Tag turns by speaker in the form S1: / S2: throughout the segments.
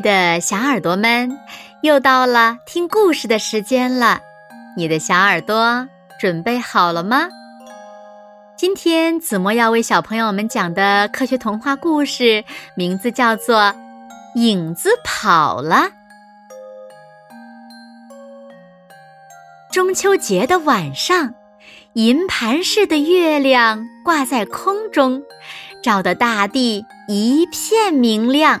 S1: 的小耳朵们，又到了听故事的时间了。你的小耳朵准备好了吗？今天子墨要为小朋友们讲的科学童话故事，名字叫做《影子跑了》。中秋节的晚上，银盘似的月亮挂在空中，照得大地一片明亮。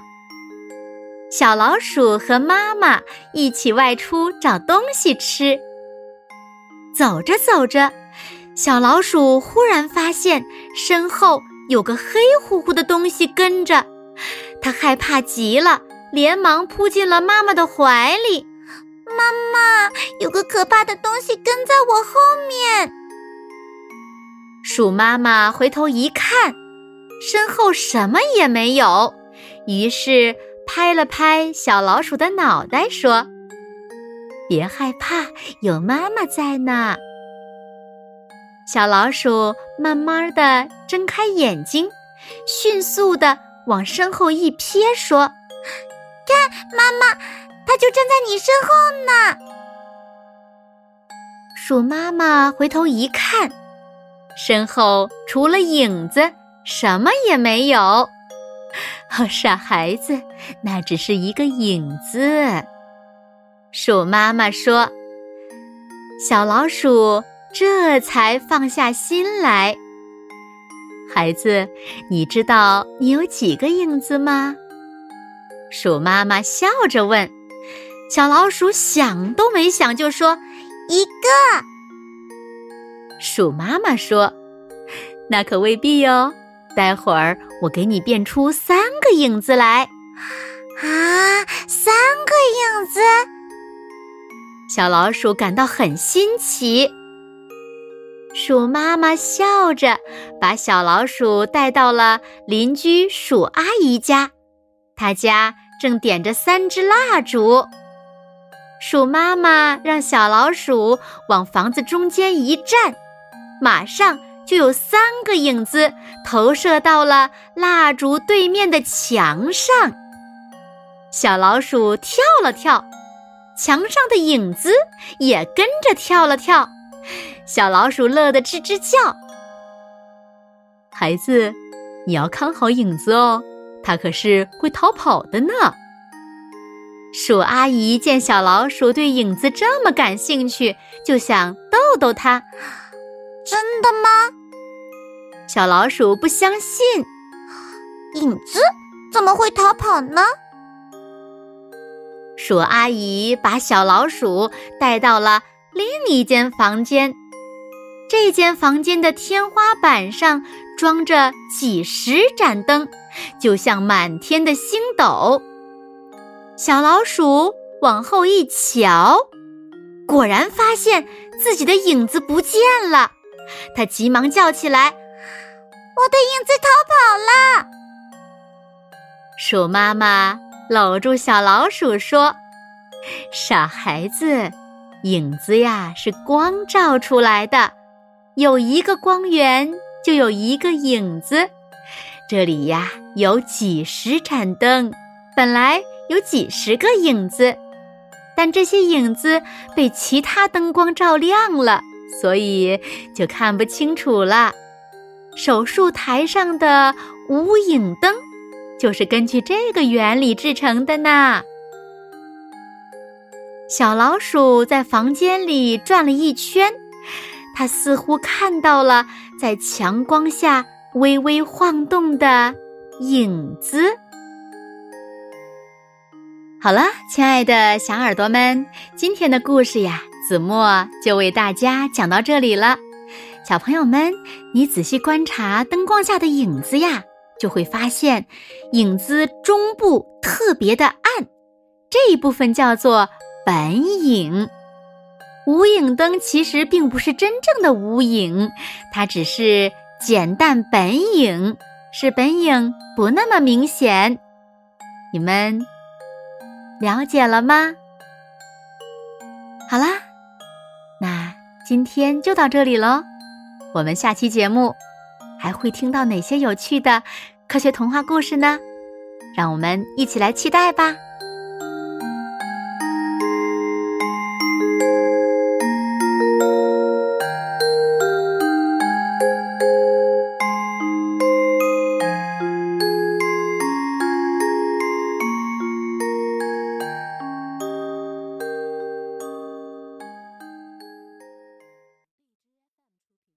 S1: 小老鼠和妈妈一起外出找东西吃。走着走着，小老鼠忽然发现身后有个黑乎乎的东西跟着，它害怕极了，连忙扑进了妈妈的怀里。
S2: 妈妈，有个可怕的东西跟在我后面。
S1: 鼠妈妈回头一看，身后什么也没有，于是。拍了拍小老鼠的脑袋，说：“别害怕，有妈妈在呢。”小老鼠慢慢的睁开眼睛，迅速的往身后一瞥，说：“
S2: 看，妈妈，它就站在你身后呢。”
S1: 鼠妈妈回头一看，身后除了影子，什么也没有。傻孩子，那只是一个影子。鼠妈妈说：“小老鼠这才放下心来。”孩子，你知道你有几个影子吗？鼠妈妈笑着问。小老鼠想都没想就说：“
S2: 一个。”
S1: 鼠妈妈说：“那可未必哟。”待会儿我给你变出三个影子来，
S2: 啊，三个影子！
S1: 小老鼠感到很新奇。鼠妈妈笑着把小老鼠带到了邻居鼠阿姨家，她家正点着三支蜡烛。鼠妈妈让小老鼠往房子中间一站，马上。就有三个影子投射到了蜡烛对面的墙上，小老鼠跳了跳，墙上的影子也跟着跳了跳，小老鼠乐得吱吱叫。孩子，你要看好影子哦，它可是会逃跑的呢。鼠阿姨见小老鼠对影子这么感兴趣，就想逗逗它。
S2: 真的吗？
S1: 小老鼠不相信，
S2: 影子怎么会逃跑呢？
S1: 鼠阿姨把小老鼠带到了另一间房间，这间房间的天花板上装着几十盏灯，就像满天的星斗。小老鼠往后一瞧，果然发现自己的影子不见了，它急忙叫起来。
S2: 我的影子逃跑了。
S1: 鼠妈妈搂住小老鼠说：“傻孩子，影子呀是光照出来的，有一个光源就有一个影子。这里呀有几十盏灯，本来有几十个影子，但这些影子被其他灯光照亮了，所以就看不清楚了。”手术台上的无影灯，就是根据这个原理制成的呢。小老鼠在房间里转了一圈，它似乎看到了在强光下微微晃动的影子。好了，亲爱的小耳朵们，今天的故事呀，子墨就为大家讲到这里了。小朋友们，你仔细观察灯光下的影子呀，就会发现影子中部特别的暗，这一部分叫做本影。无影灯其实并不是真正的无影，它只是减淡本影，使本影不那么明显。你们了解了吗？好啦，那今天就到这里喽。我们下期节目还会听到哪些有趣的科学童话故事呢？让我们一起来期待吧。